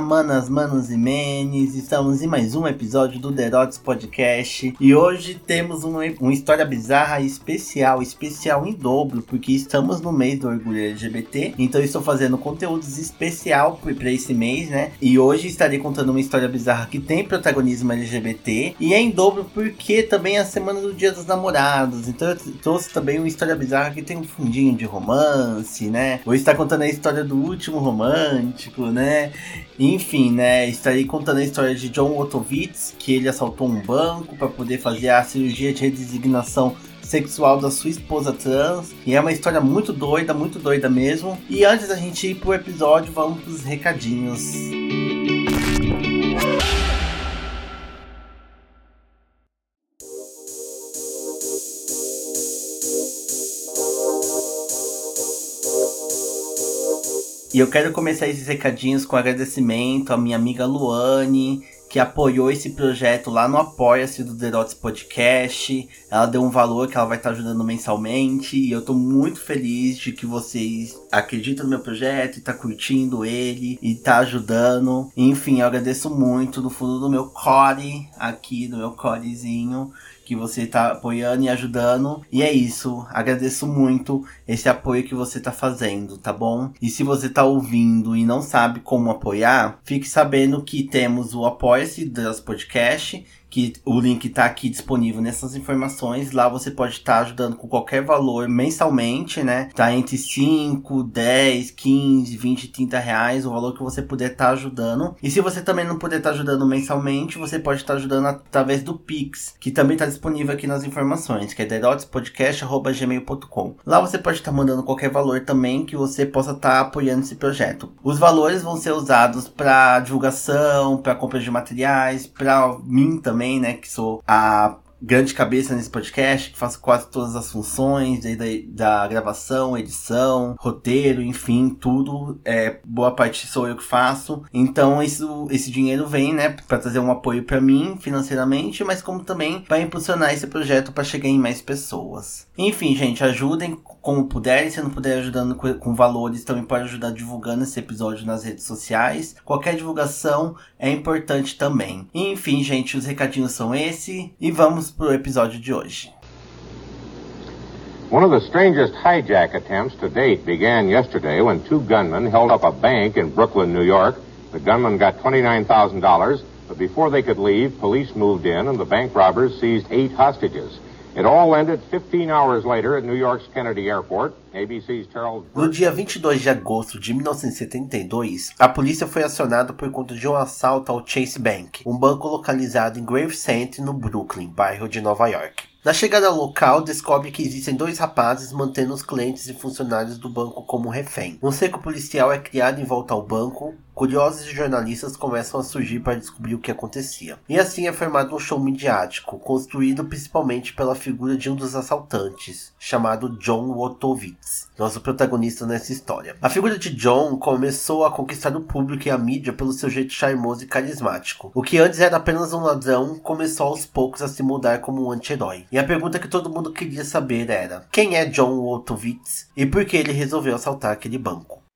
Manas, manos e menes, estamos em mais um episódio do Derotes Podcast e hoje temos uma, uma história bizarra especial, especial em dobro, porque estamos no mês do orgulho LGBT, então estou fazendo conteúdos especial para esse mês, né? E hoje estarei contando uma história bizarra que tem protagonismo LGBT e é em dobro porque também é a semana do Dia dos Namorados, então eu trouxe também uma história bizarra que tem um fundinho de romance, né? Vou estar contando a história do último romântico, né? Enfim, né? Estarei contando a história de John Otovitz, que ele assaltou um banco para poder fazer a cirurgia de redesignação sexual da sua esposa trans. E é uma história muito doida, muito doida mesmo. E antes da gente ir pro episódio, vamos pros recadinhos. E eu quero começar esses recadinhos com agradecimento à minha amiga Luane, que apoiou esse projeto lá no Apoia-se do Derotes Podcast. Ela deu um valor que ela vai estar ajudando mensalmente. E eu tô muito feliz de que vocês acreditam no meu projeto e tá curtindo ele e tá ajudando. Enfim, eu agradeço muito do fundo do meu core, aqui do meu corezinho que você tá apoiando e ajudando. E é isso. Agradeço muito esse apoio que você tá fazendo, tá bom? E se você tá ouvindo e não sabe como apoiar, fique sabendo que temos o Apoia-se das Podcast que o link está aqui disponível nessas informações. Lá você pode estar tá ajudando com qualquer valor mensalmente, né? Tá entre 5, 10, 15, 20, 30 reais, o valor que você puder estar tá ajudando. E se você também não puder estar tá ajudando mensalmente, você pode estar tá ajudando através do Pix, que também está disponível aqui nas informações, que é derotespodcast.gmail.com. Lá você pode estar tá mandando qualquer valor também que você possa estar tá apoiando esse projeto. Os valores vão ser usados para divulgação, para compra de materiais, para mim também também, né? Que sou a grande cabeça nesse podcast, que faço quase todas as funções, desde da gravação, edição, roteiro, enfim, tudo. É, boa parte sou eu que faço. Então isso, esse dinheiro vem, né, para trazer um apoio para mim financeiramente, mas como também para impulsionar esse projeto para chegar em mais pessoas. Enfim, gente, ajudem como puderem, se não puder ajudando com, valores, também pode ajudar divulgando esse episódio nas redes sociais. Qualquer divulgação é importante também. Enfim, gente, os recadinhos são esse e vamos pro episódio de hoje. One of the strangest hijack attempts to date began yesterday when two gunmen held up a bank in Brooklyn, New York. The gunmen got $29,000, but before they could leave, police moved in and the bank robbers seized eight hostages. It all ended 15 hours later at New York's Kennedy Airport. ABC's Charles. No dia 22 de agosto de 1972, a polícia foi acionada por conta de um assalto ao Chase Bank, um banco localizado em Gravesend, no Brooklyn, bairro de Nova York. Na chegada ao local, descobre que existem dois rapazes mantendo os clientes e funcionários do banco como refém. Um seco policial é criado em volta ao banco. Curiosos e jornalistas começam a surgir para descobrir o que acontecia. E assim é formado um show midiático, construído principalmente pela figura de um dos assaltantes, chamado John Wotowitz, nosso protagonista nessa história. A figura de John começou a conquistar o público e a mídia pelo seu jeito charmoso e carismático. O que antes era apenas um ladrão começou aos poucos a se mudar como um anti-herói. E a pergunta que todo mundo queria saber era: quem é John Wotowitz e por que ele resolveu assaltar aquele banco?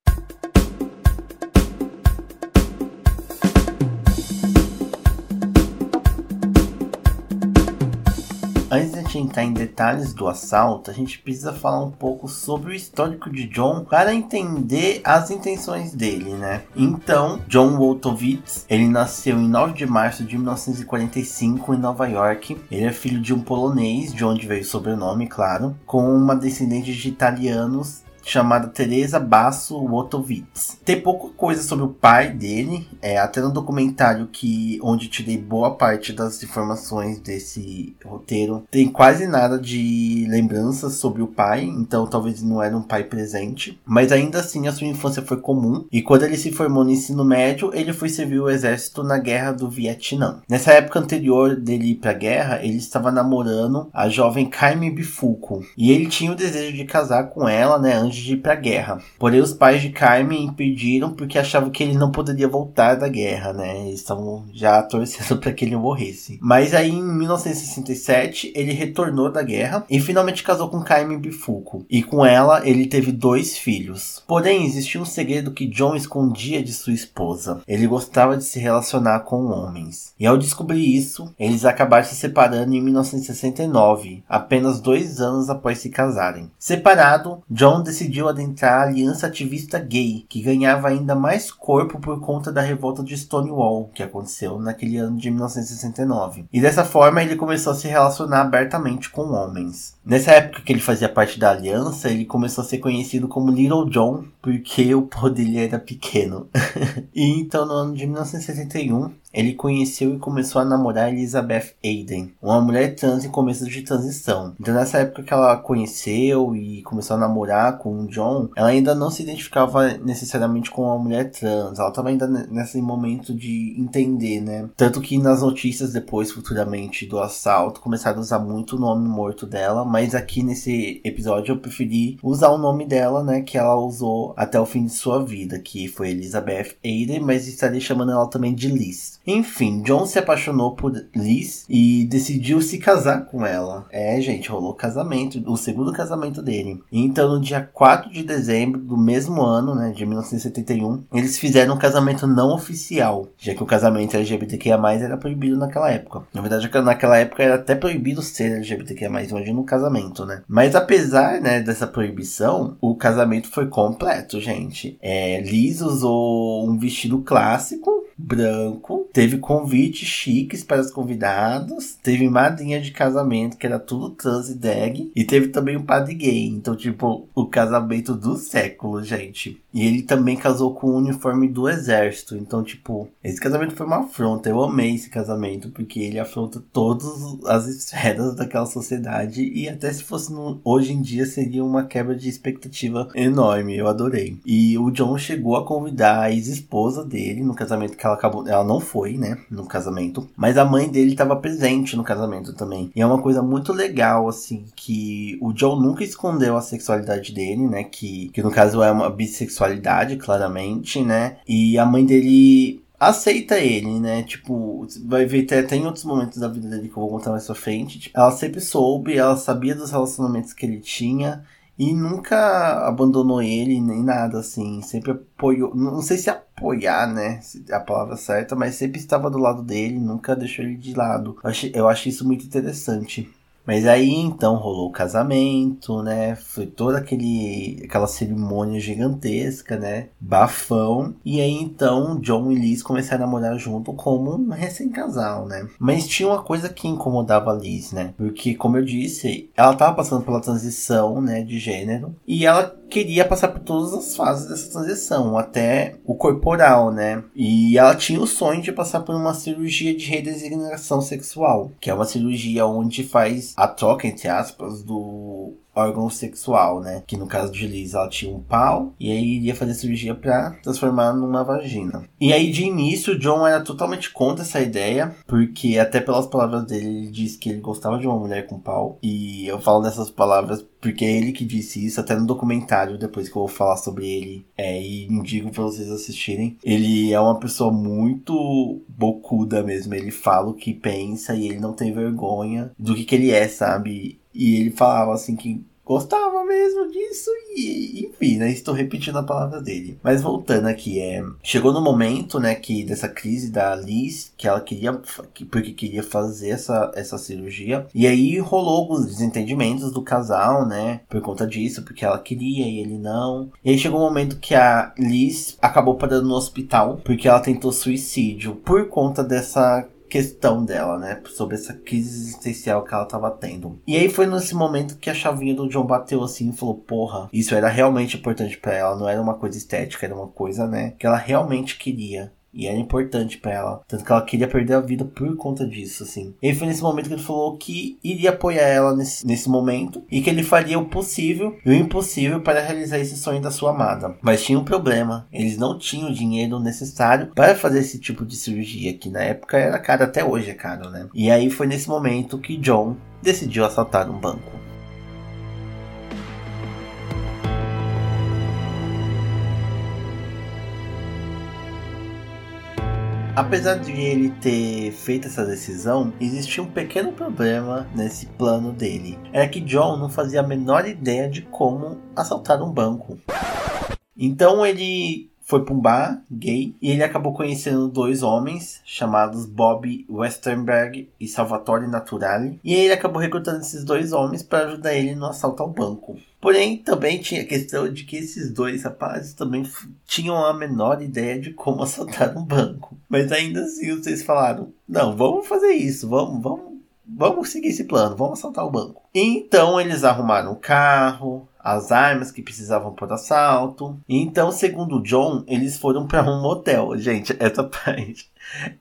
Antes de entrar em detalhes do assalto, a gente precisa falar um pouco sobre o histórico de John para entender as intenções dele, né? Então, John Woltowitz, ele nasceu em 9 de março de 1945 em Nova York. Ele é filho de um polonês, de onde veio o sobrenome, claro, com uma descendente de italianos chamada Teresa Basso Wotowitz. Tem pouca coisa sobre o pai dele, é, até no documentário que onde tirei boa parte das informações desse roteiro, tem quase nada de lembranças sobre o pai, então talvez não era um pai presente, mas ainda assim a sua infância foi comum e quando ele se formou no ensino médio, ele foi servir o exército na guerra do Vietnã. Nessa época anterior dele ir para a guerra, ele estava namorando a jovem Kaime Bifuco e ele tinha o desejo de casar com ela, né, longe de ir pra guerra. Porém, os pais de Carmen impediram porque achavam que ele não poderia voltar da guerra, né? Eles estavam já torcendo para que ele morresse. Mas aí, em 1967, ele retornou da guerra e finalmente casou com Carmen Bifuco. E com ela, ele teve dois filhos. Porém, existia um segredo que John escondia de sua esposa. Ele gostava de se relacionar com homens. E ao descobrir isso, eles acabaram se separando em 1969, apenas dois anos após se casarem. Separado, John decidiu adentrar a aliança ativista gay, que ganhava ainda mais corpo por conta da revolta de Stonewall, que aconteceu naquele ano de 1969. E dessa forma ele começou a se relacionar abertamente com homens. Nessa época que ele fazia parte da aliança, ele começou a ser conhecido como Little John, porque o pô dele era pequeno. e então no ano de 1971, ele conheceu e começou a namorar Elizabeth Aiden, uma mulher trans em começo de transição. Então nessa época que ela conheceu e começou a namorar com o John, ela ainda não se identificava necessariamente com uma mulher trans, ela estava ainda nesse momento de entender, né? Tanto que nas notícias depois, futuramente, do assalto, começaram a usar muito o nome morto dela, mas aqui nesse episódio eu preferi usar o nome dela, né, que ela usou até o fim de sua vida, que foi Elizabeth Aiden, mas estaria chamando ela também de Liz. Enfim, John se apaixonou por Liz e decidiu se casar com ela. É, gente, rolou casamento, o segundo casamento dele. Então, no dia 4 de dezembro do mesmo ano, né, de 1971, eles fizeram um casamento não oficial, já que o casamento LGBTQIA+, era proibido naquela época. Na verdade, naquela época era até proibido ser LGBTQIA+, imagina um casamento, né? Mas apesar, né, dessa proibição, o casamento foi completo, gente. É, Liz usou um vestido clássico, branco, teve convites chiques para os convidados, teve madrinha de casamento, que era tudo trans e drag, e teve também um padre gay. Então, tipo, o casamento do século, gente. E ele também casou com o uniforme do exército. Então, tipo, esse casamento foi uma afronta. Eu amei esse casamento, porque ele afronta todas as esferas daquela sociedade. E até se fosse no, hoje em dia, seria uma quebra de expectativa enorme. Eu adorei. E o John chegou a convidar a ex-esposa dele no casamento que ela acabou. Ela não foi, né? No casamento. Mas a mãe dele estava presente no casamento também. E é uma coisa muito legal, assim, que o John nunca escondeu a sexualidade dele, né? Que, que no caso é uma bissexualidade, claramente, né? E a mãe dele aceita ele, né? Tipo, vai ver até, até em outros momentos da vida dele que eu vou contar mais pra frente. Tipo, ela sempre soube, ela sabia dos relacionamentos que ele tinha e nunca abandonou ele nem nada assim, sempre apoiou, não sei se apoiar, né, é a palavra certa, mas sempre estava do lado dele, nunca deixou ele de lado. Eu acho, eu acho isso muito interessante. Mas aí então rolou o casamento, né? Foi toda aquele, aquela cerimônia gigantesca, né? Bafão. E aí então John e Liz começaram a namorar junto como um recém-casal, né? Mas tinha uma coisa que incomodava a Liz, né? Porque, como eu disse, ela tava passando pela transição, né, de gênero. E ela queria passar por todas as fases dessa transição, até o corporal, né? E ela tinha o sonho de passar por uma cirurgia de redesignação sexual, que é uma cirurgia onde faz a troca, entre aspas, do órgão sexual, né? Que no caso de Liz, ela tinha um pau e aí iria fazer cirurgia para transformar numa vagina. E aí de início, John era totalmente contra essa ideia, porque até pelas palavras dele, ele disse que ele gostava de uma mulher com pau. E eu falo dessas palavras porque é ele que disse isso, até no documentário, depois que eu vou falar sobre ele, é, e indico pra vocês assistirem. Ele é uma pessoa muito bocuda mesmo, ele fala o que pensa e ele não tem vergonha do que, que ele é, sabe? E ele falava assim que gostava mesmo disso e enfim, né, estou repetindo a palavra dele. Mas voltando aqui, é, chegou no momento, né, que dessa crise da Liz, que ela queria porque queria fazer essa, essa cirurgia, e aí rolou alguns desentendimentos do casal, né, por conta disso, porque ela queria e ele não. E aí chegou um momento que a Liz acabou parando no hospital porque ela tentou suicídio por conta dessa questão dela, né? Sobre essa crise existencial que ela tava tendo. E aí foi nesse momento que a chavinha do John bateu assim e falou: Porra, isso era realmente importante para ela. Não era uma coisa estética, era uma coisa, né? Que ela realmente queria. E era importante para ela. Tanto que ela queria perder a vida por conta disso, assim. E foi nesse momento que ele falou que iria apoiar ela nesse, nesse momento. E que ele faria o possível e o impossível para realizar esse sonho da sua amada. Mas tinha um problema. Eles não tinham o dinheiro necessário para fazer esse tipo de cirurgia. Que na época era caro, até hoje é caro, né? E aí foi nesse momento que John decidiu assaltar um banco. Apesar de ele ter feito essa decisão, existia um pequeno problema nesse plano dele. Era que John não fazia a menor ideia de como assaltar um banco. Então ele foi para um bar gay e ele acabou conhecendo dois homens chamados Bob Westernberg e Salvatore Naturali. E ele acabou recrutando esses dois homens para ajudar ele no assalto ao banco. Porém, também tinha a questão de que esses dois rapazes também tinham a menor ideia de como assaltar um banco. Mas ainda assim, vocês falaram: não, vamos fazer isso, vamos, vamos, vamos seguir esse plano, vamos assaltar o banco. Então eles arrumaram o carro, as armas que precisavam para o assalto. Então, segundo John, eles foram para um motel. Gente, essa parte,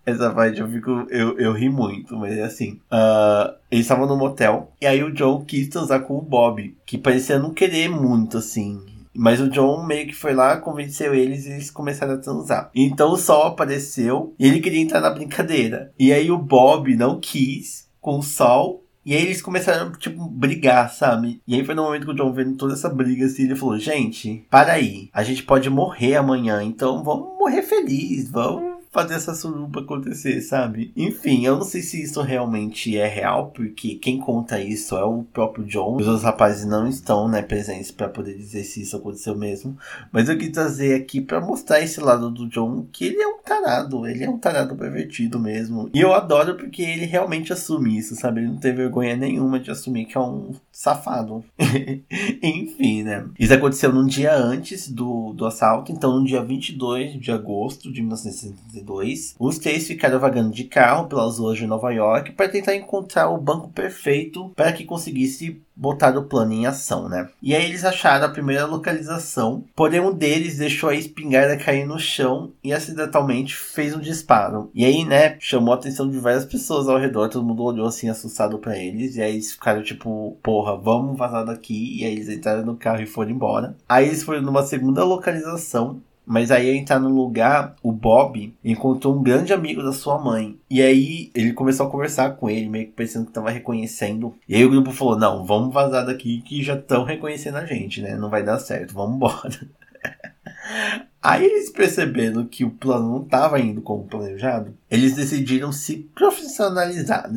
essa parte eu fico, eu, eu ri muito, mas é assim. Uh, eles estavam no motel e aí o John quis transar com o Bob, que parecia não querer muito assim. Mas o John meio que foi lá, convenceu eles e eles começaram a transar. Então o sol apareceu e ele queria entrar na brincadeira. E aí o Bob não quis com o sol e aí eles começaram, tipo, brigar, sabe? E aí foi no momento que o John vendo toda essa briga, assim, ele falou, gente, para aí, a gente pode morrer amanhã, então vamos morrer feliz, vamos fazer essa suruba acontecer, sabe? Enfim, eu não sei se isso realmente é real, porque quem conta isso é o próprio John. Os outros rapazes não estão, né, presentes para poder dizer se isso aconteceu mesmo. Mas eu quis trazer aqui para mostrar esse lado do John, que ele é um tarado, ele é um tarado pervertido mesmo. E eu adoro porque ele realmente assume isso, sabe? Ele não tem vergonha nenhuma de assumir que é um safado. Enfim, né? Isso aconteceu num dia antes do, do assalto, então no dia 22 de agosto de 1962 os três ficaram vagando de carro pelas ruas de Nova York para tentar encontrar o banco perfeito para que conseguisse botar o plano em ação, né? E aí eles acharam a primeira localização, porém um deles deixou a espingarda cair no chão e acidentalmente fez um disparo. E aí, né, chamou a atenção de várias pessoas ao redor, todo mundo olhou assim assustado para eles, e aí eles ficaram tipo, porra, vamos vazar daqui, e aí eles entraram no carro e foram embora. Aí eles foram numa segunda localização, mas aí entrar no lugar, o Bob encontrou um grande amigo da sua mãe. E aí ele começou a conversar com ele, meio que pensando que tava reconhecendo. E aí o grupo falou: Não, vamos vazar daqui que já estão reconhecendo a gente, né? Não vai dar certo, vamos embora. Aí eles percebendo que o plano não estava indo como planejado, eles decidiram se profissionalizar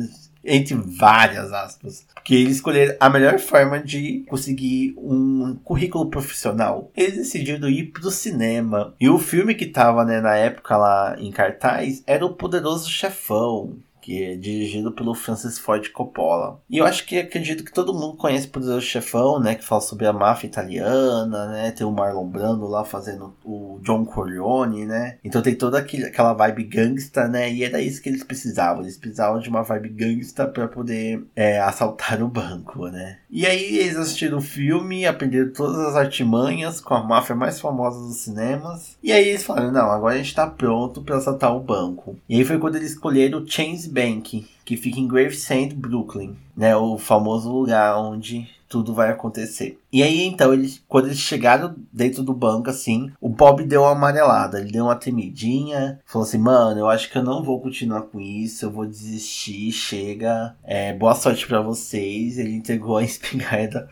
entre várias aspas. Porque eles escolheram a melhor forma de conseguir um currículo profissional. Eles decidiram ir pro cinema. E o filme que tava, né, na época lá em cartaz era o Poderoso Chefão que é dirigido pelo Francis Ford Coppola. E eu acho que acredito que todo mundo conhece o Poderoso Chefão, né, que fala sobre a máfia italiana, né, tem o Marlon Brando lá fazendo o John Corleone, né, então tem toda aquele, aquela vibe gangsta, né, e era isso que eles precisavam, eles precisavam de uma vibe gangsta para poder é, assaltar o banco, né. E aí eles assistiram o filme, aprenderam todas as artimanhas com a máfia mais famosa dos cinemas, e aí eles falaram, não, agora a gente tá pronto para assaltar o banco. E aí foi quando eles escolheram o Chains Bank, que fica em Gravesend, Brooklyn, né, o famoso lugar onde tudo vai acontecer. E aí então, eles, quando eles chegaram dentro do banco assim, o Bob deu uma amarelada, ele deu uma temidinha, falou assim: "Mano, eu acho que eu não vou continuar com isso, eu vou desistir, chega. É, boa sorte para vocês". Ele entregou a espingarda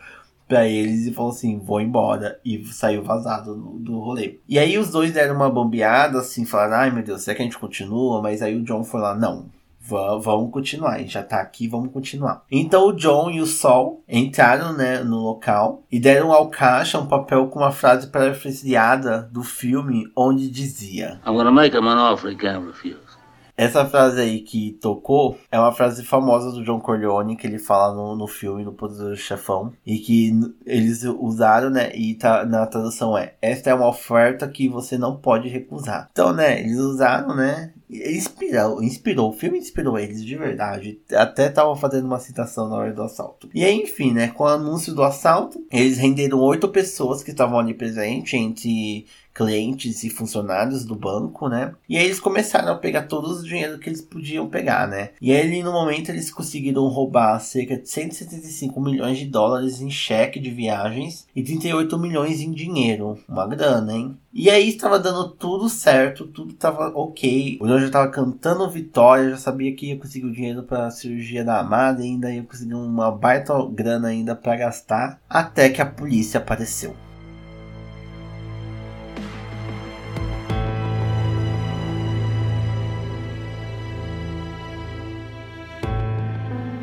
para eles e falou assim: vou embora. E saiu vazado do, do rolê. E aí os dois deram uma bombeada, assim, falaram: ai meu Deus, será que a gente continua? Mas aí o John foi lá: não, vamos continuar, a gente já tá aqui, vamos continuar. Então o John e o Sol entraram né, no local e deram ao caixa um papel com uma frase parafraseada do filme onde dizia I'm gonna make him an offer he can't refuse. Essa frase aí que tocou é uma frase famosa do John Corleone que ele fala no, no filme, no Poderoso Chefão, e que eles usaram, né? E tá, na tradução é: Esta é uma oferta que você não pode recusar. Então, né? Eles usaram, né? Inspirou, inspirou, o filme inspirou eles de verdade. Até tava fazendo uma citação na hora do assalto. E aí, enfim, né? Com o anúncio do assalto, eles renderam oito pessoas que estavam ali presentes, entre clientes e funcionários do banco, né? E aí eles começaram a pegar todo o dinheiro que eles podiam pegar, né? E aí no momento eles conseguiram roubar cerca de 175 milhões de dólares em cheque de viagens e 38 milhões em dinheiro. Uma grana, hein? E aí estava dando tudo certo, tudo estava ok. O João já estava cantando vitória, já sabia que ia conseguir o dinheiro para a cirurgia da amada, ainda ia conseguir uma baita grana ainda para gastar, até que a polícia apareceu.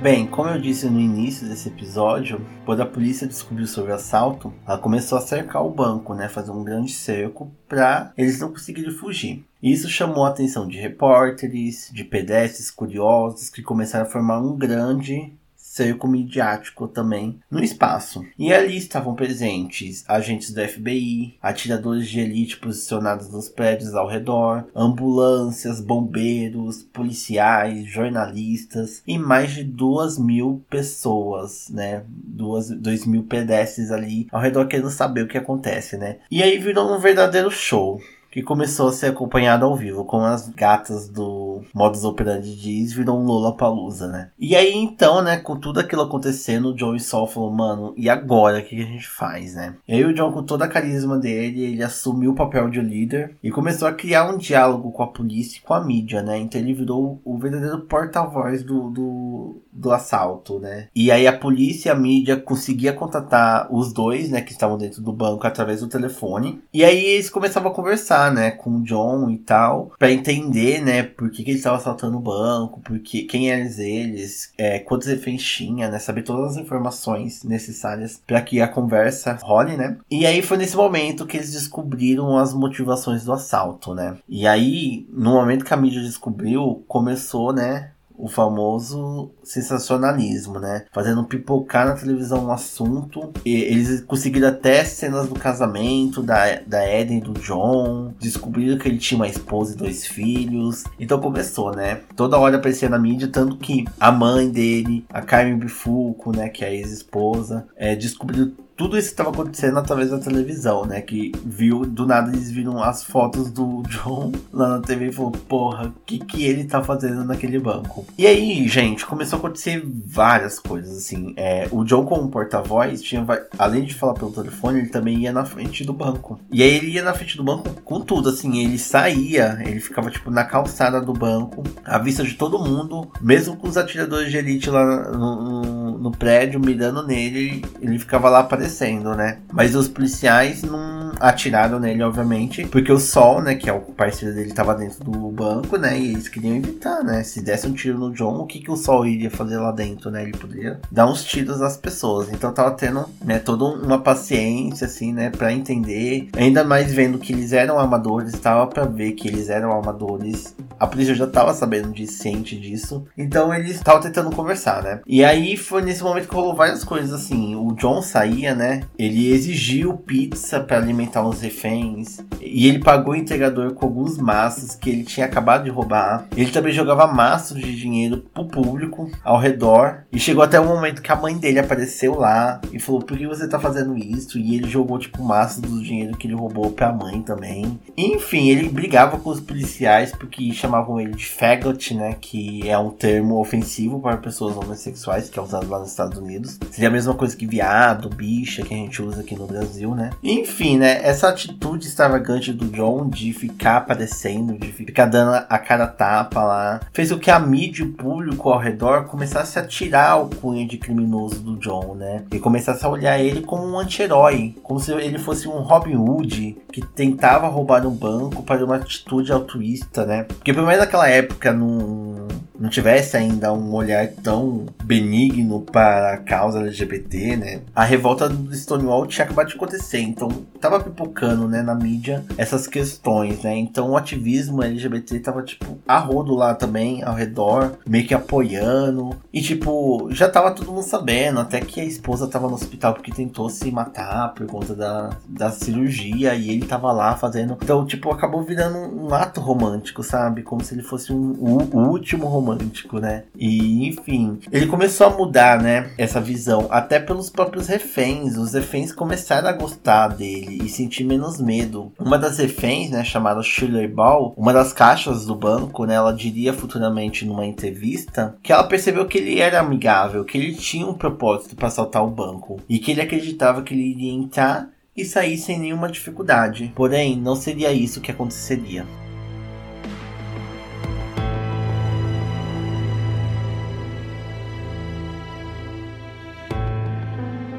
Bem, como eu disse no início desse episódio, quando a polícia descobriu sobre o assalto, ela começou a cercar o banco, né, fazer um grande cerco para eles não conseguirem fugir. Isso chamou a atenção de repórteres, de pedestres curiosos que começaram a formar um grande cerco midiático também no espaço. E ali estavam presentes agentes do FBI, atiradores de elite posicionados nos prédios ao redor, ambulâncias, bombeiros, policiais, jornalistas e mais de duas mil pessoas, né? Duas, dois mil pedestres ali ao redor querendo saber o que acontece, né? E aí virou um verdadeiro show que começou a ser acompanhado ao vivo, com as gatas do Modus Operandi diz, virou um Lola Palusa, né? E aí então, né, com tudo aquilo acontecendo, o John e Sol falou, mano, e agora o que a gente faz, né? E aí o John, com toda a carisma dele, ele assumiu o papel de líder e começou a criar um diálogo com a polícia e com a mídia, né? Então ele virou o verdadeiro porta-voz do, do, do assalto, né? E aí a polícia e a mídia conseguia contatar os dois, né, que estavam dentro do banco através do telefone. E aí eles começavam a conversar conversar, né, com o John e tal, para entender, né, por que, que eles estavam assaltando o banco, porque quem eram eles, é, quantos reféns tinha, né, saber todas as informações necessárias para que a conversa role, né. E aí foi nesse momento que eles descobriram as motivações do assalto, né. E aí, no momento que a mídia descobriu, começou, né, o famoso sensacionalismo, né? Fazendo pipocar na televisão um assunto. E eles conseguiram até cenas do casamento da, da Eden e do John. Descobriram que ele tinha uma esposa e dois filhos. Então começou, né? Toda hora aparecia na mídia, tanto que a mãe dele, a Carmen Bifuco, né? Que é a ex-esposa, é, descobriu tudo isso estava acontecendo através da televisão, né? Que viu, do nada eles viram as fotos do John lá na TV e falou, porra, o que, que ele tá fazendo naquele banco? E aí, gente, começou a acontecer várias coisas, assim. É, o John, como porta-voz, tinha, além de falar pelo telefone, ele também ia na frente do banco. E aí ele ia na frente do banco com tudo, assim, ele saía, ele ficava, tipo, na calçada do banco, à vista de todo mundo, mesmo com os atiradores de elite lá no, no, no prédio, mirando nele, ele ficava lá aparecendo né? Mas os policiais não atiraram nele, obviamente, porque o Sol, né, que é o parceiro dele, tava dentro do banco, né? E eles queriam evitar, né? Se desse um tiro no John, o que, que o Sol iria fazer lá dentro, né? Ele poderia dar uns tiros nas pessoas. Então tava tendo, né, toda uma paciência, assim, né, pra entender. Ainda mais vendo que eles eram amadores, tava pra ver que eles eram amadores. A polícia já tava sabendo de ciente disso. Então eles estavam tentando conversar, né? E aí foi nesse momento que rolou várias coisas, assim. O John saía, né? Ele exigiu pizza para alimentar os reféns. E ele pagou o entregador com alguns maços que ele tinha acabado de roubar. Ele também jogava maços de dinheiro pro público ao redor. E chegou até o momento que a mãe dele apareceu lá e falou: Por que você tá fazendo isso? E ele jogou, tipo, maços do dinheiro que ele roubou pra mãe também. Enfim, ele brigava com os policiais porque chamavam ele de faggot, né? Que é um termo ofensivo para pessoas homossexuais, que é usado lá nos Estados Unidos. Seria a mesma coisa que viado, bicha, que a gente usa aqui no Brasil, né? Enfim, né? Essa atitude extravagante do John de ficar aparecendo, de ficar dando a cara tapa lá, fez com que a mídia e o público ao redor começasse a tirar o cunho de criminoso do John, né? E começasse a olhar ele como um anti-herói, como se ele fosse um Robin Hood que tentava roubar um banco para uma atitude altruísta, né? Porque pelo menos naquela época não, não tivesse ainda um olhar tão benigno para a causa LGBT, né? A revolta do Stonewall tinha acabado de acontecer, então tava pipocando, né, na mídia essas questões, né? Então o ativismo LGBT tava, tipo, a rodo lá também, ao redor, meio que apoiando. E, tipo, já tava todo mundo sabendo, até que a esposa tava no hospital porque tentou se matar por conta da, da cirurgia e ele tava lá fazendo. Então, tipo, acabou virando um ato romântico, sabe? Como se ele fosse um, o último romântico, né? E, enfim, ele começou a mudar, né, essa visão, até pelos próprios reféns. Os reféns começaram a gostar dele e sentir menos medo. Uma das reféns, né, chamada Shirley Ball, uma das caixas do banco, né, ela diria futuramente numa entrevista que ela percebeu que ele era amigável, que ele tinha um propósito para assaltar o banco e que ele acreditava que ele iria entrar e sair sem nenhuma dificuldade. Porém, não seria isso que aconteceria.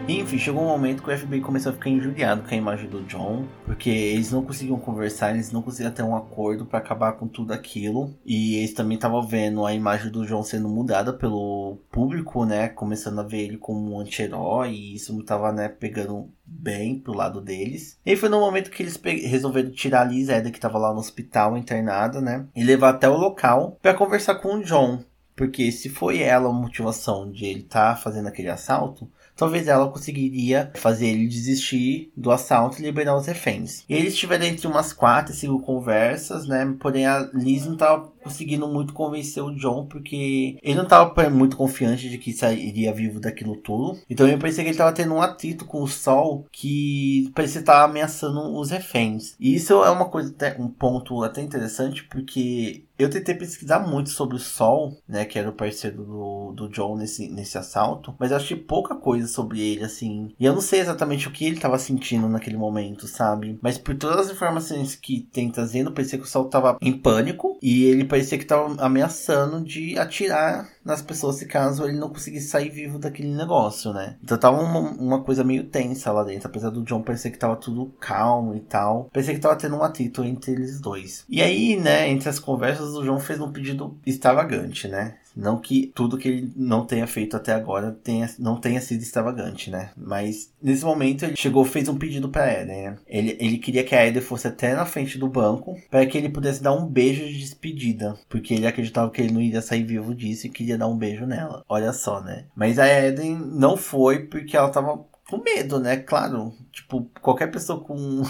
Enfim, chegou um momento que o FBI começou a ficar injuriado com a imagem do John, porque eles não conseguiam conversar, eles não conseguiam ter um acordo para acabar com tudo aquilo. E eles também estavam vendo a imagem do John sendo mudada pelo público, né? Começando a ver ele como um anti-herói, e isso estava, né, pegando bem pro lado deles. E foi no momento que eles resolveram tirar a Liz Eda, que estava lá no hospital internada, né? E levar até o local para conversar com o John. Porque se foi ela a motivação de ele estar tá fazendo aquele assalto, talvez ela conseguiria fazer ele desistir do assalto e liberar os reféns. E eles tiveram entre umas quatro e cinco conversas, né? Porém a Liz não estava conseguindo muito convencer o John, porque ele não estava muito confiante de que sairia vivo daquilo tudo. Então eu pensei que ele estava tendo um atrito com o Sol que parecia estar ameaçando os reféns. E isso é uma coisa, um ponto até interessante, porque eu tentei pesquisar muito sobre o Sol, né, que era o parceiro do, do John nesse, nesse assalto, mas eu achei pouca coisa sobre ele, assim. E eu não sei exatamente o que ele estava sentindo naquele momento, sabe? Mas por todas as informações que tem trazendo, parecia que o Sol estava em pânico e ele parecia que estava ameaçando de atirar nas pessoas se caso ele não conseguisse sair vivo daquele negócio, né? Então tava uma, uma coisa meio tensa lá dentro, apesar do John parecer que tava tudo calmo e tal. Parecia que tava tendo um atrito entre eles dois. E aí, né, entre as conversas, o John fez um pedido extravagante, né? Não que tudo que ele não tenha feito até agora tenha, não tenha sido extravagante, né? Mas nesse momento ele chegou fez um pedido para Eden. Né? Ele, ele queria que a Eden fosse até na frente do banco para que ele pudesse dar um beijo de despedida. Porque ele acreditava que ele não iria sair vivo disso e queria dar um beijo nela. Olha só, né? Mas a Eden não foi porque ela tava com medo, né? Claro. Tipo, qualquer pessoa com.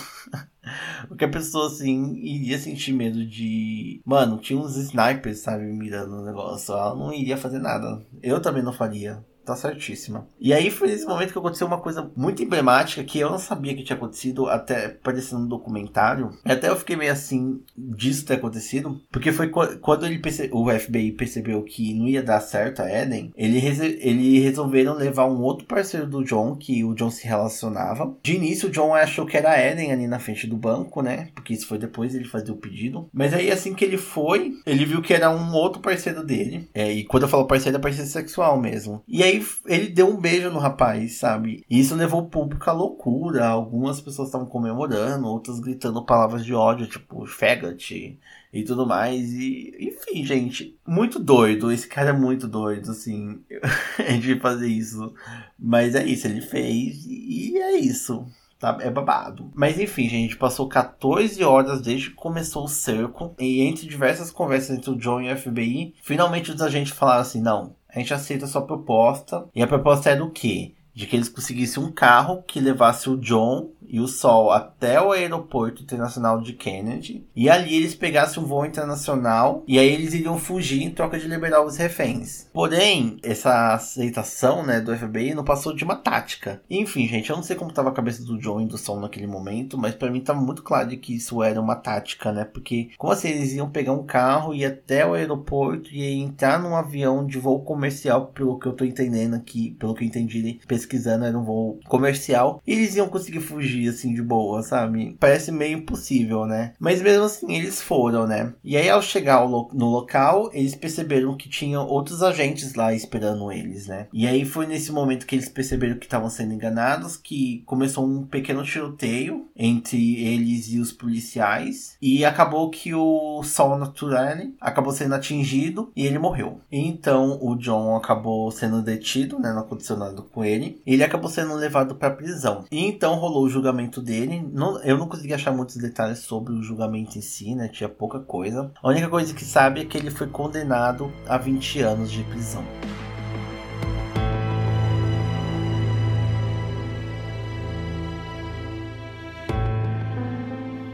qualquer pessoa assim iria sentir medo de. Mano, tinha uns snipers, sabe, mirando o negócio. Ela não iria fazer nada. Eu também não faria. Tá certíssima. E aí foi nesse momento que aconteceu uma coisa muito emblemática que eu não sabia que tinha acontecido, até aparecendo no documentário. Até eu fiquei meio assim disso ter acontecido. Porque foi quando ele perce... o FBI percebeu que não ia dar certo a Eden, ele, rese... ele resolveram levar um outro parceiro do John, que o John se relacionava. De início, o John achou que era a Eden ali na frente do banco, né? Porque isso foi depois ele fazer o pedido. Mas aí, assim que ele foi, ele viu que era um outro parceiro dele. É, e quando eu falo parceiro, é parceiro sexual mesmo. E aí aí ele deu um beijo no rapaz, sabe? E isso levou o público à loucura. Algumas pessoas estavam comemorando, outras gritando palavras de ódio, tipo, faggot e tudo mais. E, enfim, gente, muito doido. Esse cara é muito doido, assim, de fazer isso. Mas é isso, ele fez e é isso. Tá? É babado. Mas enfim, gente, passou 14 horas desde que começou o cerco. E entre diversas conversas entre o John e o FBI, finalmente os agentes falaram assim: não, a gente aceita a sua proposta. E a proposta é do quê? De que eles conseguissem um carro que levasse o John e o Sol até o aeroporto internacional de Kennedy. E ali eles pegassem um voo internacional e aí eles iriam fugir em troca de liberar os reféns. Porém, essa aceitação né, do FBI não passou de uma tática. Enfim, gente, eu não sei como estava a cabeça do John e do Sol naquele momento, mas para mim estava muito claro que isso era uma tática, né? Porque como assim eles iam pegar um carro e até o aeroporto e entrar num avião de voo comercial, pelo que eu tô entendendo aqui, pelo que eu entendi pesquisando, era um voo comercial, e eles iam conseguir fugir assim, de boa, sabe? Parece meio impossível, né? Mas mesmo assim, eles foram, né? E aí, ao chegar no local, eles perceberam que tinham outros agentes lá esperando eles, né? E aí foi nesse momento que eles perceberam que estavam sendo enganados, que começou um pequeno tiroteio entre eles e os policiais. E acabou que o Sol Naturale acabou sendo atingido e ele morreu. Então o John acabou sendo detido, né? Não aconteceu nada com ele. Ele acabou sendo levado para prisão. E então rolou o julgamento julgamento dele. Não, eu não consegui achar muitos detalhes sobre o julgamento em si, né? Tinha pouca coisa. A única coisa que sabe é que ele foi condenado a 20 anos de prisão.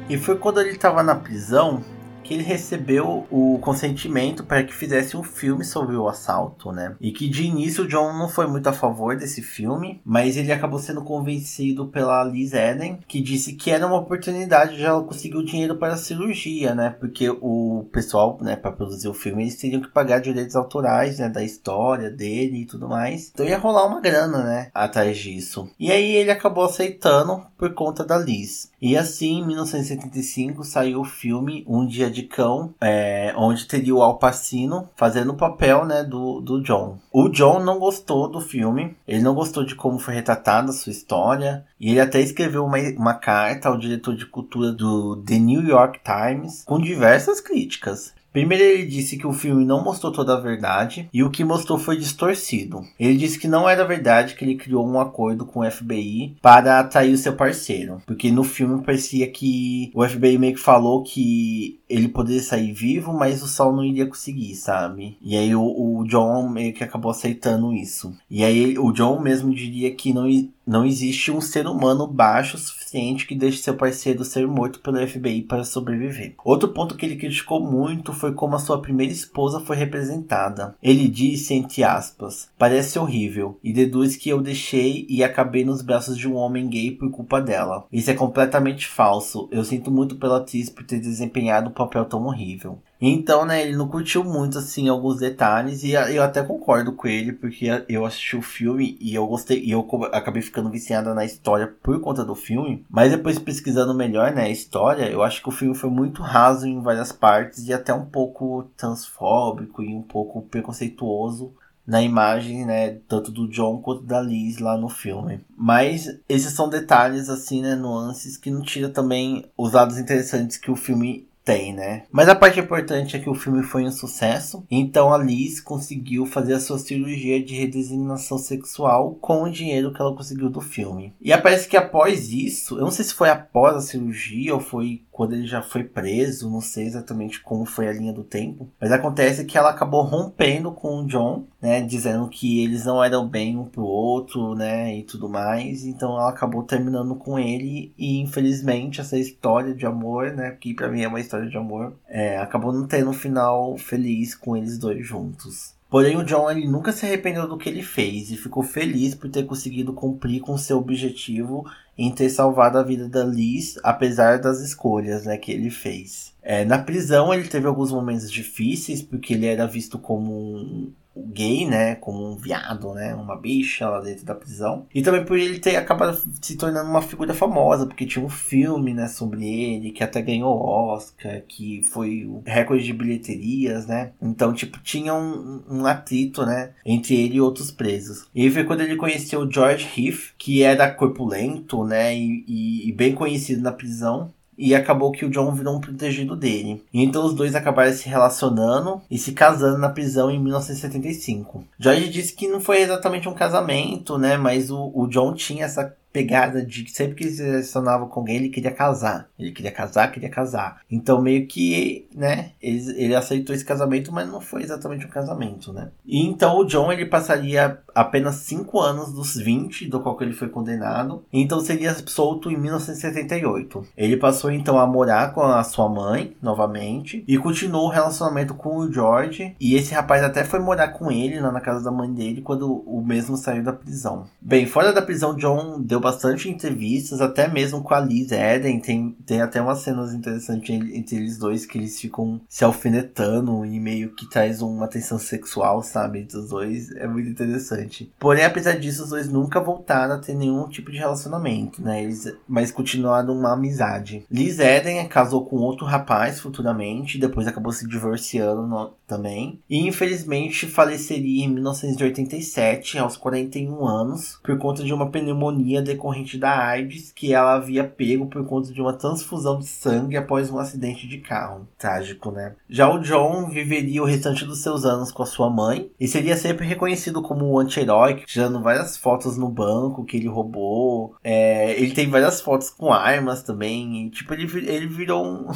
E foi quando ele estava na prisão que ele recebeu o consentimento para que fizesse um filme sobre o assalto, né? E que de início o John não foi muito a favor desse filme, mas ele acabou sendo convencido pela Liz Eden, que disse que era uma oportunidade de ela conseguir o dinheiro para a cirurgia, né? Porque o pessoal, né, para produzir o filme, eles teriam que pagar direitos autorais, né, da história dele e tudo mais. Então ia rolar uma grana, né, atrás disso. E aí ele acabou aceitando por conta da Liz. E assim, em 1975 saiu o filme Um Dia de de Cão, é, onde teria o Al Pacino fazendo o papel né, do, do John. O John não gostou do filme, ele não gostou de como foi retratada a sua história, e ele até escreveu uma, uma carta ao diretor de cultura do The New York Times com diversas críticas. Primeiro, ele disse que o filme não mostrou toda a verdade e o que mostrou foi distorcido. Ele disse que não era verdade que ele criou um acordo com o FBI para atrair o seu parceiro, porque no filme parecia que o FBI meio que falou que ele poderia sair vivo, mas o Sol não iria conseguir, sabe? E aí o, o John meio que acabou aceitando isso. E aí o John mesmo diria que não não existe um ser humano baixo suficiente que deixe seu parceiro ser morto pelo FBI para sobreviver. Outro ponto que ele criticou muito foi como a sua primeira esposa foi representada. Ele disse, entre aspas, parece horrível, e deduz que eu deixei e acabei nos braços de um homem gay por culpa dela. Isso é completamente falso. Eu sinto muito pela atriz por ter desempenhado um papel tão horrível. Então, né, ele não curtiu muito, assim, alguns detalhes, e eu até concordo com ele, porque eu assisti o filme e eu gostei, e eu acabei ficando viciada na história por conta do filme, mas depois pesquisando melhor, né, a história, eu acho que o filme foi muito raso em várias partes e até um pouco transfóbico e um pouco preconceituoso na imagem, né, tanto do John quanto da Liz lá no filme. Mas esses são detalhes, assim, né, nuances que não tira também os lados interessantes que o filme tem, né? Mas a parte importante é que o filme foi um sucesso, então a Liz conseguiu fazer a sua cirurgia de redesignação sexual com o dinheiro que ela conseguiu do filme. E parece que após isso, eu não sei se foi após a cirurgia ou foi quando ele já foi preso, não sei exatamente como foi a linha do tempo, mas acontece que ela acabou rompendo com o John, né, dizendo que eles não eram bem um pro outro, né, e tudo mais, então ela acabou terminando com ele e infelizmente essa história de amor, né, que para mim é uma história de amor, é, acabou não tendo um final feliz com eles dois juntos. Porém, o John ele nunca se arrependeu do que ele fez e ficou feliz por ter conseguido cumprir com seu objetivo em ter salvado a vida da Liz, apesar das escolhas né, que ele fez. É, na prisão, ele teve alguns momentos difíceis, porque ele era visto como um, gay, né, como um viado, né, uma bicha lá dentro da prisão. E também por ele ter acabado se tornando uma figura famosa, porque tinha um filme, né, sobre ele, que até ganhou Oscar, que foi o recorde de bilheterias, né. Então, tipo, tinha um, um atrito, né, entre ele e outros presos. E foi quando ele conheceu o George Heath, que era corpulento, né, e, e, e bem conhecido na prisão e acabou que o John virou um protegido dele. Então os dois acabaram se relacionando e se casando na prisão em 1975. George disse que não foi exatamente um casamento, né? Mas o, o John tinha essa pegada de que sempre que ele se relacionava com alguém, ele queria casar. Ele queria casar, queria casar. Então, meio que, né, ele, ele aceitou esse casamento, mas não foi exatamente um casamento, né? E então o John, ele passaria apenas 5 anos dos 20 do qual ele foi condenado. Então seria solto em 1978. Ele passou então a morar com a sua mãe, novamente, e continuou o relacionamento com o George. E esse rapaz até foi morar com ele lá na casa da mãe dele quando o mesmo saiu da prisão. Bem, fora da prisão, John deu bastante entrevistas, até mesmo com a Liz Eden. Tem, tem até umas cenas interessantes entre eles dois que eles ficam se alfinetando e meio que traz uma tensão sexual, sabe? Entre os dois. É muito interessante. Porém, apesar disso, os dois nunca voltaram a ter nenhum tipo de relacionamento, né? Eles, mas continuaram uma amizade. Liz Eden casou com outro rapaz futuramente, depois acabou se divorciando no, também. E infelizmente faleceria em 1987, aos 41 anos, por conta de uma pneumonia decorrente da AIDS que ela havia pego por conta de uma transfusão de sangue após um acidente de carro. Trágico, né? Já o John viveria o restante dos seus anos com a sua mãe e seria sempre reconhecido como um anti-herói, tirando várias fotos no banco que ele roubou. É, ele tem várias fotos com armas também. E, tipo, ele, ele virou um.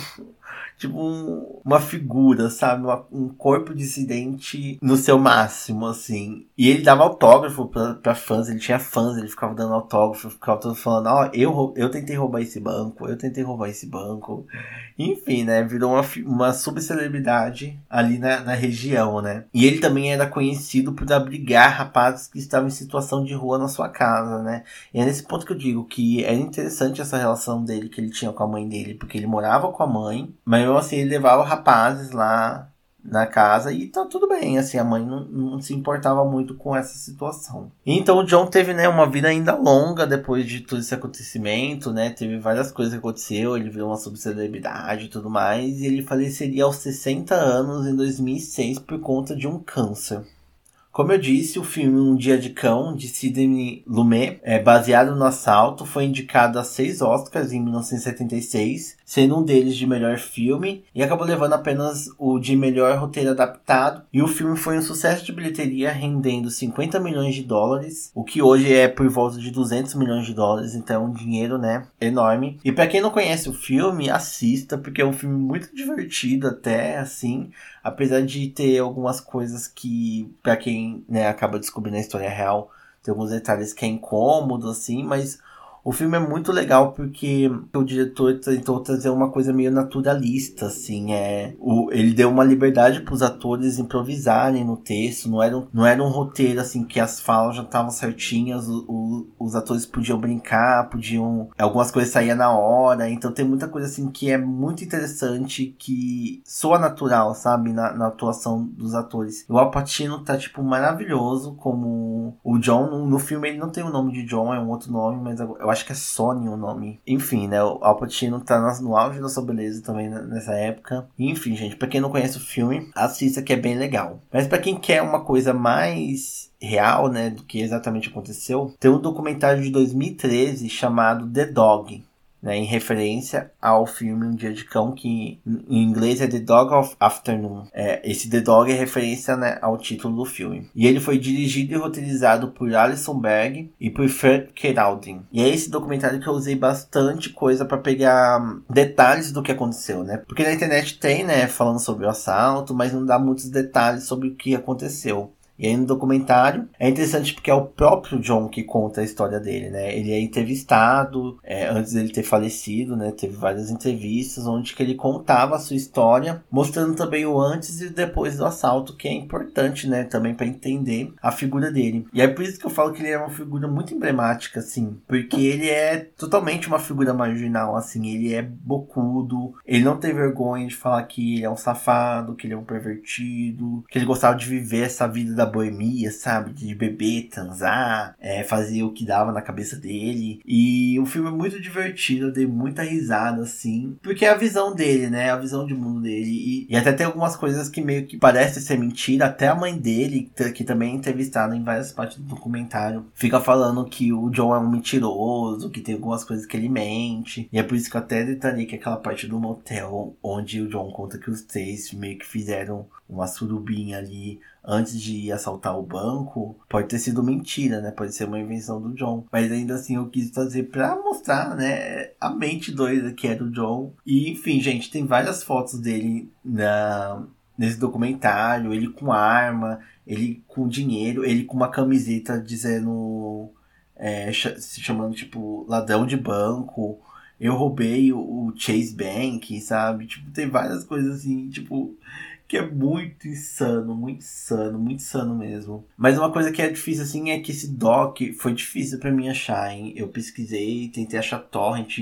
Tipo um, uma figura, sabe? Uma, um corpo dissidente no seu máximo, assim. E ele dava autógrafo pra, pra fãs, ele tinha fãs, ele ficava dando autógrafo, ficava todo falando, ó, oh, eu, eu tentei roubar esse banco, eu tentei roubar esse banco. Enfim, né? Virou uma, uma subcelebridade ali na, na região, né? E ele também era conhecido por abrigar rapazes que estavam em situação de rua na sua casa, né? E é nesse ponto que eu digo que é interessante essa relação dele que ele tinha com a mãe dele, porque ele morava com a mãe, mas mesmo assim ele levava rapazes lá na casa e tá tudo bem, assim, a mãe não, não, se importava muito com essa situação. Então o John teve, né, uma vida ainda longa depois de todo esse acontecimento, né, teve várias coisas que aconteceu, ele virou uma subcelebridade e tudo mais, e ele faleceria aos 60 anos em 2006 por conta de um câncer. Como eu disse, o filme Um Dia de Cão, de Sidney Lumet, é baseado no assalto, foi indicado a seis Oscars em 1976, sendo um deles de melhor filme, e acabou levando apenas o de melhor roteiro adaptado. E o filme foi um sucesso de bilheteria, rendendo 50 milhões de dólares, o que hoje é por volta de 200 milhões de dólares, então é um dinheiro, né, enorme. E para quem não conhece o filme, assista, porque é um filme muito divertido até, assim, apesar de ter algumas coisas que, para quem né, acaba descobrindo a história real, tem alguns detalhes que é incômodo, assim, mas o filme é muito legal porque o diretor tentou trazer uma coisa meio naturalista, assim, é, o, ele deu uma liberdade para os atores improvisarem no texto, não era, um, não era um roteiro assim que as falas já estavam certinhas, o, o, os atores podiam brincar, podiam, algumas coisas saíam na hora, então tem muita coisa assim que é muito interessante, que soa natural, sabe, na, na atuação dos atores. O Al Pacino tá, tipo, maravilhoso como o John, no, no filme ele não tem o nome de John, é um outro nome, mas eu acho que é Sony o nome. Enfim, né? O Al Pacino tá no auge da sua beleza também nessa época. Enfim, gente, pra quem não conhece o filme, assista que é bem legal. Mas para quem quer uma coisa mais real, né, do que exatamente aconteceu, tem um documentário de 2013 chamado The Dog, né, em referência ao filme Um Dia de Cão, que em inglês é The Dog of Afternoon. É, esse The Dog é referência né, ao título do filme. E ele foi dirigido e roteirizado por Alison Berg e por Fred Keraldin. E é esse documentário que eu usei bastante coisa para pegar detalhes do que aconteceu, né? Porque na internet tem, né, falando sobre o assalto, mas não dá muitos detalhes sobre o que aconteceu. E aí no documentário é interessante porque é o próprio John que conta a história dele, né? Ele é entrevistado é, antes dele ter falecido, né? Teve várias entrevistas onde que ele contava a sua história, mostrando também o antes e depois do assalto, que é importante, né? Também para entender a figura dele. E é por isso que eu falo que ele é uma figura muito emblemática, assim, porque ele é totalmente uma figura marginal, assim. Ele é bocudo, ele não tem vergonha de falar que ele é um safado, que ele é um pervertido, que ele gostava de viver essa vida da boemia, sabe? De beber, transar, é, fazer o que dava na cabeça dele. E o filme é muito divertido, eu dei muita risada, assim. Porque é a visão dele, né? A visão de mundo dele. E, e até tem algumas coisas que meio que parecem ser mentira. Até a mãe dele, que também é entrevistada em várias partes do documentário, fica falando que o John é um mentiroso, que tem algumas coisas que ele mente. E é por isso que eu até detalhei que aquela parte do motel, onde o John conta que os três meio que fizeram uma surubinha ali antes de assaltar o banco, pode ter sido mentira, né? Pode ser uma invenção do John. Mas ainda assim eu quis fazer pra mostrar, né? A mente doida que é do John. E enfim, gente, tem várias fotos dele na, nesse documentário. Ele com arma, ele com dinheiro, ele com uma camiseta dizendo. É, se chamando tipo ladrão de banco. Eu roubei o Chase Bank, sabe? Tipo, tem várias coisas assim, tipo que é muito insano, muito insano, muito insano mesmo. Mas uma coisa que é difícil assim é que esse doc foi difícil para mim achar, hein? Eu pesquisei, tentei achar torrent,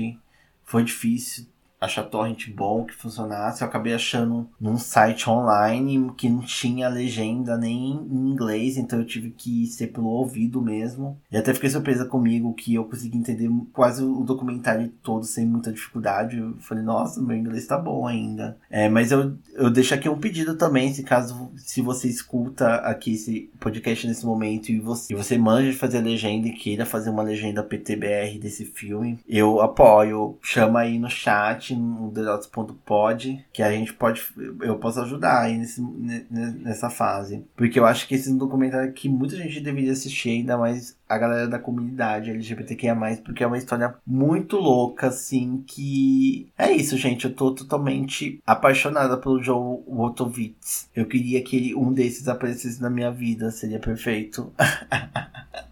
foi difícil achar torrent bom que funcionasse. Eu acabei achando num site online que não tinha legenda nem em inglês, então eu tive que ser pelo ouvido mesmo. E até fiquei surpresa comigo que eu consegui entender quase o documentário todo sem muita dificuldade. Eu falei, nossa, meu inglês tá bom ainda. É, mas eu, eu deixo aqui um pedido também, se caso se você escuta aqui esse podcast nesse momento e você, e você manja de fazer legenda e queira fazer uma legenda PTBR desse filme, eu apoio. Chama aí no chat no dedatos.pod que a gente pode. Eu posso ajudar aí nesse, nessa fase. Porque eu acho que esse é um documentário que muita gente deveria assistir, ainda mais a galera da comunidade LGBTQIA, porque é uma história muito louca, assim, que. É isso, gente. Eu tô totalmente apaixonada pelo Joe Wotowitz. Eu queria que um desses aparecesse na minha vida, seria perfeito.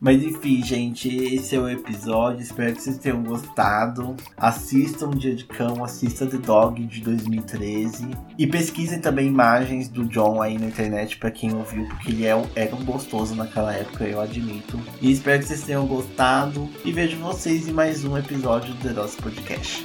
Mas enfim, gente, esse é o episódio. Espero que vocês tenham gostado. Assistam Dia de Cão, assista The Dog de 2013. E pesquisem também imagens do John aí na internet para quem ouviu, porque ele é, era um gostoso naquela época, eu admito. E espero que vocês tenham gostado. E vejo vocês em mais um episódio do The Nosso Podcast.